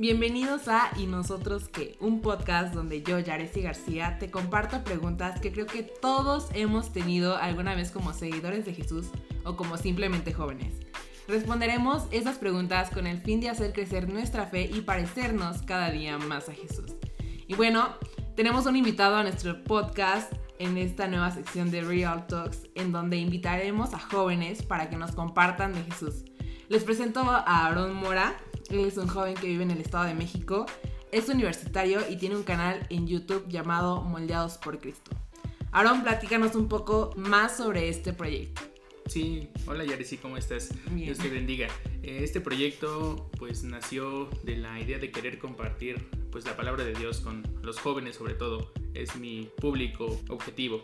Bienvenidos a Y Nosotros qué, un podcast donde yo, Yaresi García, te comparto preguntas que creo que todos hemos tenido alguna vez como seguidores de Jesús o como simplemente jóvenes. Responderemos esas preguntas con el fin de hacer crecer nuestra fe y parecernos cada día más a Jesús. Y bueno, tenemos un invitado a nuestro podcast en esta nueva sección de Real Talks, en donde invitaremos a jóvenes para que nos compartan de Jesús. Les presento a Aaron Mora, él es un joven que vive en el Estado de México, es universitario y tiene un canal en YouTube llamado Moldeados por Cristo. Aaron, platícanos un poco más sobre este proyecto. Sí, hola Yaresi, ¿cómo estás? Dios te bendiga. Eh, este proyecto pues nació de la idea de querer compartir pues la palabra de Dios con los jóvenes sobre todo. Es mi público objetivo.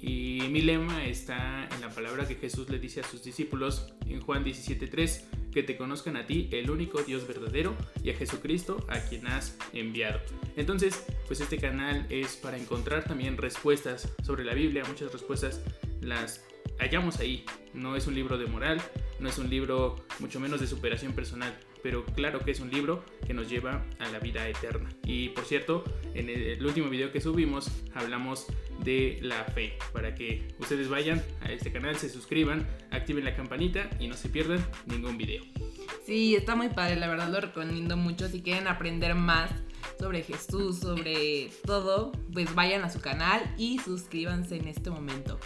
Y mi lema está en la palabra que Jesús le dice a sus discípulos en Juan 17.3, que te conozcan a ti, el único Dios verdadero, y a Jesucristo, a quien has enviado. Entonces, pues este canal es para encontrar también respuestas sobre la Biblia, muchas respuestas las hallamos ahí. No es un libro de moral, no es un libro mucho menos de superación personal, pero claro que es un libro que nos lleva a la vida eterna. Y por cierto, en el último video que subimos hablamos de la fe, para que ustedes vayan a este canal, se suscriban, activen la campanita y no se pierdan ningún video. Sí, está muy padre, la verdad lo recomiendo mucho. Si quieren aprender más sobre Jesús, sobre todo, pues vayan a su canal y suscríbanse en este momento.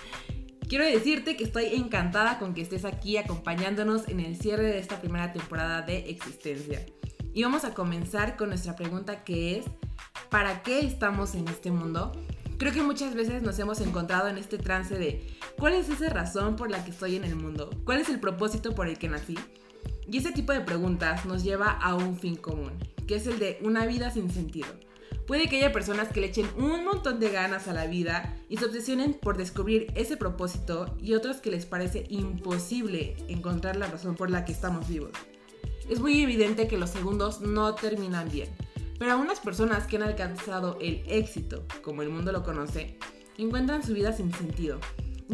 Quiero decirte que estoy encantada con que estés aquí acompañándonos en el cierre de esta primera temporada de Existencia. Y vamos a comenzar con nuestra pregunta que es, ¿para qué estamos en este mundo? Creo que muchas veces nos hemos encontrado en este trance de, ¿cuál es esa razón por la que estoy en el mundo? ¿Cuál es el propósito por el que nací? Y ese tipo de preguntas nos lleva a un fin común, que es el de una vida sin sentido. Puede que haya personas que le echen un montón de ganas a la vida y se obsesionen por descubrir ese propósito y otros que les parece imposible encontrar la razón por la que estamos vivos. Es muy evidente que los segundos no terminan bien, pero algunas personas que han alcanzado el éxito, como el mundo lo conoce, encuentran su vida sin sentido.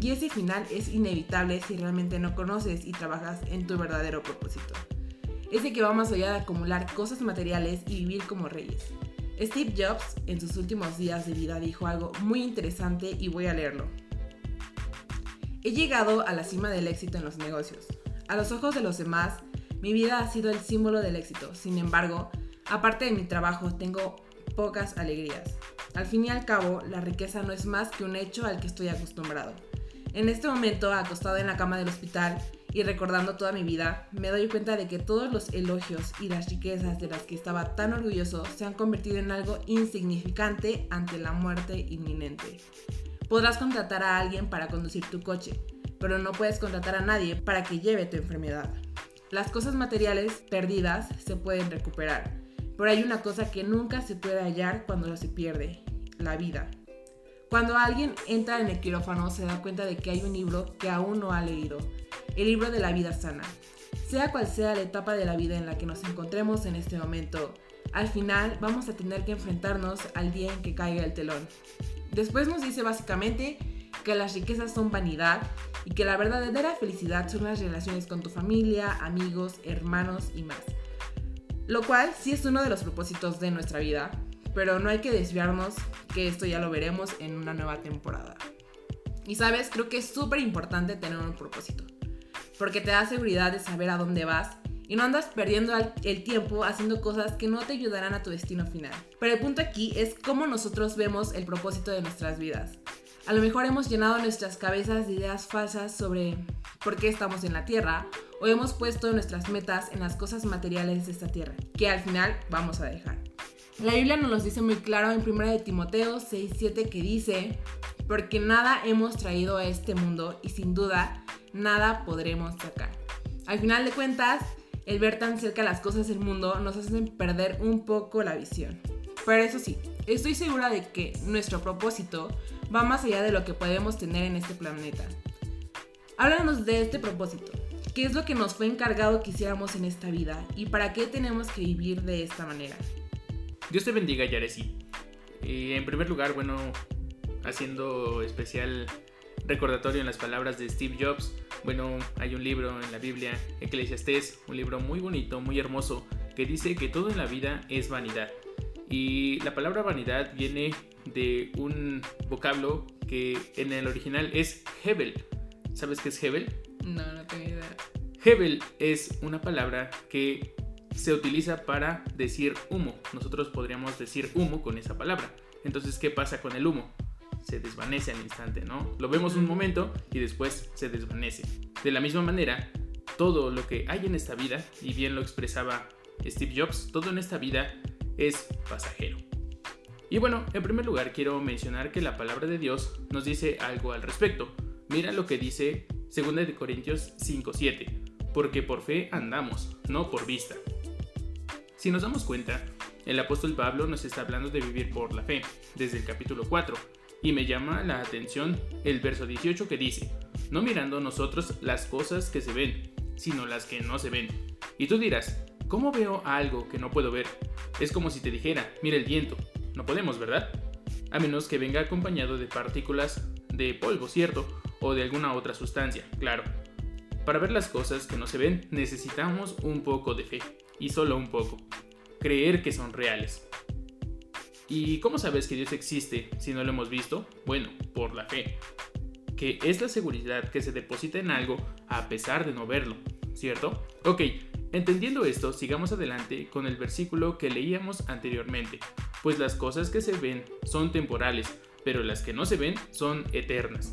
Y ese final es inevitable si realmente no conoces y trabajas en tu verdadero propósito. Ese que va más allá de acumular cosas materiales y vivir como reyes. Steve Jobs en sus últimos días de vida dijo algo muy interesante y voy a leerlo. He llegado a la cima del éxito en los negocios. A los ojos de los demás, mi vida ha sido el símbolo del éxito. Sin embargo, aparte de mi trabajo, tengo pocas alegrías. Al fin y al cabo, la riqueza no es más que un hecho al que estoy acostumbrado. En este momento, acostado en la cama del hospital, y recordando toda mi vida, me doy cuenta de que todos los elogios y las riquezas de las que estaba tan orgulloso se han convertido en algo insignificante ante la muerte inminente. Podrás contratar a alguien para conducir tu coche, pero no puedes contratar a nadie para que lleve tu enfermedad. Las cosas materiales perdidas se pueden recuperar, pero hay una cosa que nunca se puede hallar cuando se pierde, la vida. Cuando alguien entra en el quirófano se da cuenta de que hay un libro que aún no ha leído el libro de la vida sana. Sea cual sea la etapa de la vida en la que nos encontremos en este momento, al final vamos a tener que enfrentarnos al día en que caiga el telón. Después nos dice básicamente que las riquezas son vanidad y que la verdadera felicidad son las relaciones con tu familia, amigos, hermanos y más. Lo cual sí es uno de los propósitos de nuestra vida, pero no hay que desviarnos que esto ya lo veremos en una nueva temporada. Y sabes, creo que es súper importante tener un propósito porque te da seguridad de saber a dónde vas y no andas perdiendo el tiempo haciendo cosas que no te ayudarán a tu destino final. Pero el punto aquí es cómo nosotros vemos el propósito de nuestras vidas. A lo mejor hemos llenado nuestras cabezas de ideas falsas sobre por qué estamos en la Tierra o hemos puesto nuestras metas en las cosas materiales de esta Tierra, que al final vamos a dejar. La Biblia nos lo dice muy claro en 1 de Timoteo 6:7 que dice, porque nada hemos traído a este mundo y sin duda nada podremos sacar. Al final de cuentas, el ver tan cerca las cosas del mundo nos hacen perder un poco la visión. Pero eso sí, estoy segura de que nuestro propósito va más allá de lo que podemos tener en este planeta. Háblanos de este propósito. ¿Qué es lo que nos fue encargado que hiciéramos en esta vida y para qué tenemos que vivir de esta manera? Dios te bendiga, Yaresi. Eh, en primer lugar, bueno, haciendo especial recordatorio en las palabras de Steve Jobs. Bueno, hay un libro en la Biblia, Eclesiastés, un libro muy bonito, muy hermoso, que dice que todo en la vida es vanidad. Y la palabra vanidad viene de un vocablo que en el original es Hebel. ¿Sabes qué es Hebel? No, no tengo idea. Hebel es una palabra que se utiliza para decir humo. Nosotros podríamos decir humo con esa palabra. Entonces, ¿qué pasa con el humo? Se desvanece al instante, ¿no? Lo vemos un momento y después se desvanece. De la misma manera, todo lo que hay en esta vida, y bien lo expresaba Steve Jobs, todo en esta vida es pasajero. Y bueno, en primer lugar quiero mencionar que la palabra de Dios nos dice algo al respecto. Mira lo que dice 2 Corintios 5:7, porque por fe andamos, no por vista. Si nos damos cuenta, el apóstol Pablo nos está hablando de vivir por la fe, desde el capítulo 4, y me llama la atención el verso 18 que dice, no mirando nosotros las cosas que se ven, sino las que no se ven. Y tú dirás, ¿cómo veo algo que no puedo ver? Es como si te dijera, mira el viento. No podemos, ¿verdad? A menos que venga acompañado de partículas de polvo, ¿cierto? O de alguna otra sustancia, claro. Para ver las cosas que no se ven necesitamos un poco de fe, y solo un poco. Creer que son reales. ¿Y cómo sabes que Dios existe si no lo hemos visto? Bueno, por la fe que es la seguridad que se deposita en algo a pesar de no verlo, ¿cierto? Ok, entendiendo esto, sigamos adelante con el versículo que leíamos anteriormente, pues las cosas que se ven son temporales, pero las que no se ven son eternas.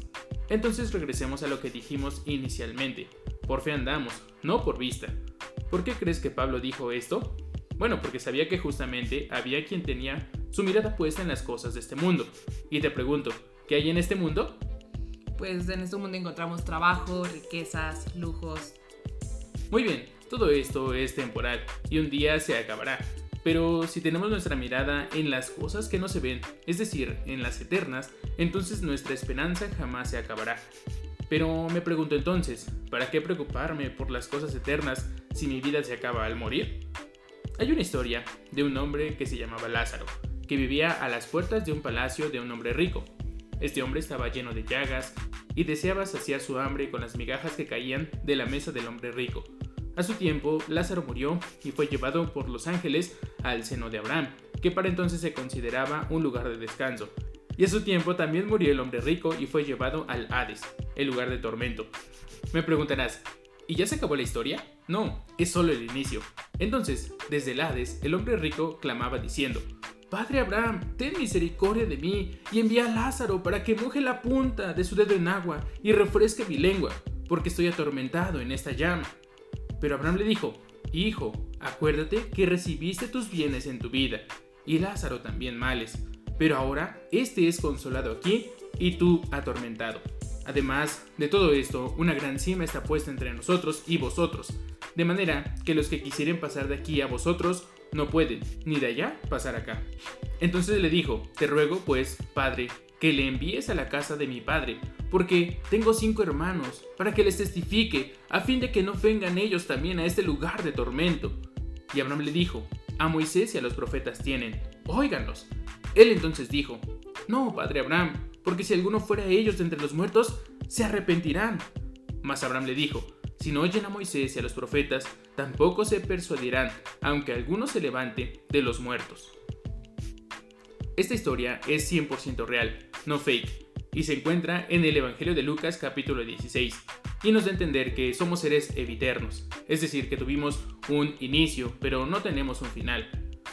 Entonces regresemos a lo que dijimos inicialmente, por fe andamos, no por vista. ¿Por qué crees que Pablo dijo esto? Bueno, porque sabía que justamente había quien tenía su mirada puesta en las cosas de este mundo. Y te pregunto, ¿qué hay en este mundo? pues en este mundo encontramos trabajo, riquezas, lujos. Muy bien, todo esto es temporal y un día se acabará. Pero si tenemos nuestra mirada en las cosas que no se ven, es decir, en las eternas, entonces nuestra esperanza jamás se acabará. Pero me pregunto entonces, ¿para qué preocuparme por las cosas eternas si mi vida se acaba al morir? Hay una historia de un hombre que se llamaba Lázaro, que vivía a las puertas de un palacio de un hombre rico. Este hombre estaba lleno de llagas y deseaba saciar su hambre con las migajas que caían de la mesa del hombre rico. A su tiempo, Lázaro murió y fue llevado por los ángeles al seno de Abraham, que para entonces se consideraba un lugar de descanso. Y a su tiempo también murió el hombre rico y fue llevado al Hades, el lugar de tormento. Me preguntarás, ¿y ya se acabó la historia? No, es solo el inicio. Entonces, desde el Hades, el hombre rico clamaba diciendo, Padre Abraham, ten misericordia de mí y envía a Lázaro para que moje la punta de su dedo en agua y refresque mi lengua, porque estoy atormentado en esta llama. Pero Abraham le dijo, Hijo, acuérdate que recibiste tus bienes en tu vida, y Lázaro también males, pero ahora este es consolado aquí y tú atormentado. Además de todo esto, una gran cima está puesta entre nosotros y vosotros, de manera que los que quisieren pasar de aquí a vosotros no pueden, ni de allá pasar acá. Entonces le dijo, te ruego pues, padre, que le envíes a la casa de mi padre, porque tengo cinco hermanos, para que les testifique, a fin de que no vengan ellos también a este lugar de tormento. Y Abraham le dijo, a Moisés y a los profetas tienen, óiganlos. Él entonces dijo, no, padre Abraham, porque si alguno fuera ellos de entre los muertos, se arrepentirán. Mas Abraham le dijo, si no oyen a Moisés y a los profetas, tampoco se persuadirán, aunque alguno se levante de los muertos. Esta historia es 100% real, no fake, y se encuentra en el Evangelio de Lucas capítulo 16, y nos da a entender que somos seres eviternos, es decir, que tuvimos un inicio, pero no tenemos un final.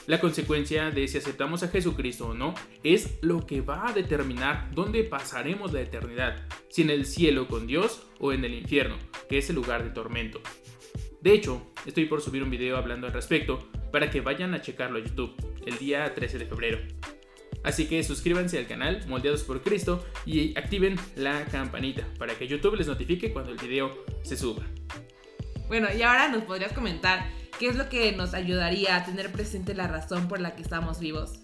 La consecuencia de si aceptamos a Jesucristo o no es lo que va a determinar dónde pasaremos la eternidad, si en el cielo con Dios o en el infierno, que es el lugar de tormento. De hecho, estoy por subir un video hablando al respecto para que vayan a checarlo a YouTube el día 13 de febrero. Así que suscríbanse al canal Moldeados por Cristo y activen la campanita para que YouTube les notifique cuando el video se suba. Bueno, y ahora nos podrías comentar qué es lo que nos ayudaría a tener presente la razón por la que estamos vivos.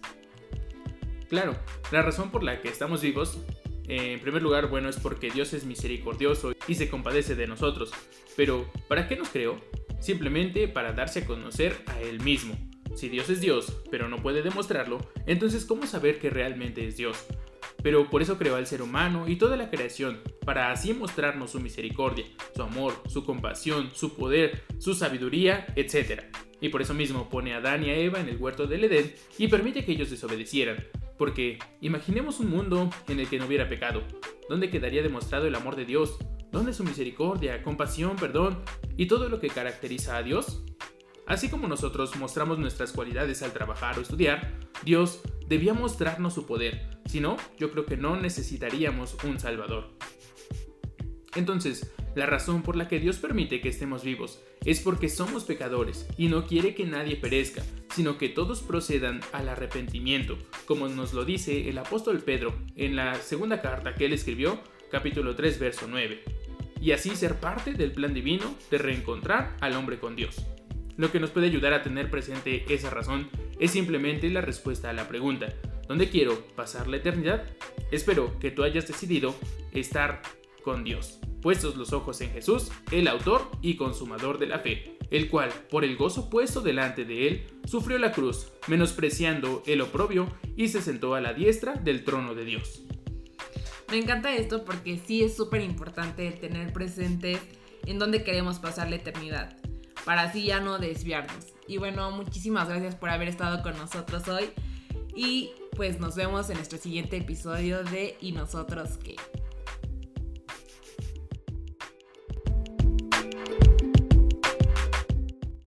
Claro, la razón por la que estamos vivos en primer lugar, bueno, es porque Dios es misericordioso y se compadece de nosotros. Pero, ¿para qué nos creó? Simplemente para darse a conocer a Él mismo. Si Dios es Dios, pero no puede demostrarlo, entonces ¿cómo saber que realmente es Dios? Pero por eso creó al ser humano y toda la creación, para así mostrarnos su misericordia, su amor, su compasión, su poder, su sabiduría, etc. Y por eso mismo pone a Adán y a Eva en el huerto del Edén y permite que ellos desobedecieran. Porque imaginemos un mundo en el que no hubiera pecado. ¿Dónde quedaría demostrado el amor de Dios? ¿Dónde su misericordia, compasión, perdón y todo lo que caracteriza a Dios? Así como nosotros mostramos nuestras cualidades al trabajar o estudiar, Dios debía mostrarnos su poder. Si no, yo creo que no necesitaríamos un Salvador. Entonces, la razón por la que Dios permite que estemos vivos es porque somos pecadores y no quiere que nadie perezca, sino que todos procedan al arrepentimiento, como nos lo dice el apóstol Pedro en la segunda carta que él escribió, capítulo 3, verso 9, y así ser parte del plan divino de reencontrar al hombre con Dios. Lo que nos puede ayudar a tener presente esa razón es simplemente la respuesta a la pregunta, ¿dónde quiero pasar la eternidad? Espero que tú hayas decidido estar con Dios, puestos los ojos en Jesús, el autor y consumador de la fe, el cual, por el gozo puesto delante de él, sufrió la cruz, menospreciando el oprobio, y se sentó a la diestra del trono de Dios. Me encanta esto porque sí es súper importante tener presente en dónde queremos pasar la eternidad para así ya no desviarnos. Y bueno, muchísimas gracias por haber estado con nosotros hoy y pues nos vemos en nuestro siguiente episodio de ¿Y nosotros qué?